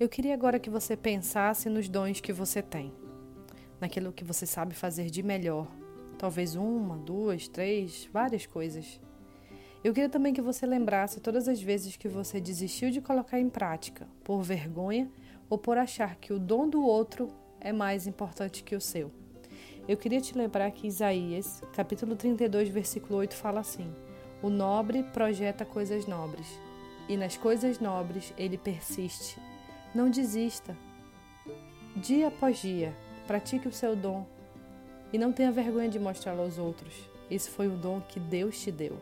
Eu queria agora que você pensasse nos dons que você tem, naquilo que você sabe fazer de melhor. Talvez uma, duas, três, várias coisas. Eu queria também que você lembrasse todas as vezes que você desistiu de colocar em prática, por vergonha ou por achar que o dom do outro é mais importante que o seu. Eu queria te lembrar que Isaías, capítulo 32, versículo 8, fala assim: O nobre projeta coisas nobres, e nas coisas nobres ele persiste. Não desista. Dia após dia, pratique o seu dom e não tenha vergonha de mostrá-lo aos outros. Esse foi o dom que Deus te deu.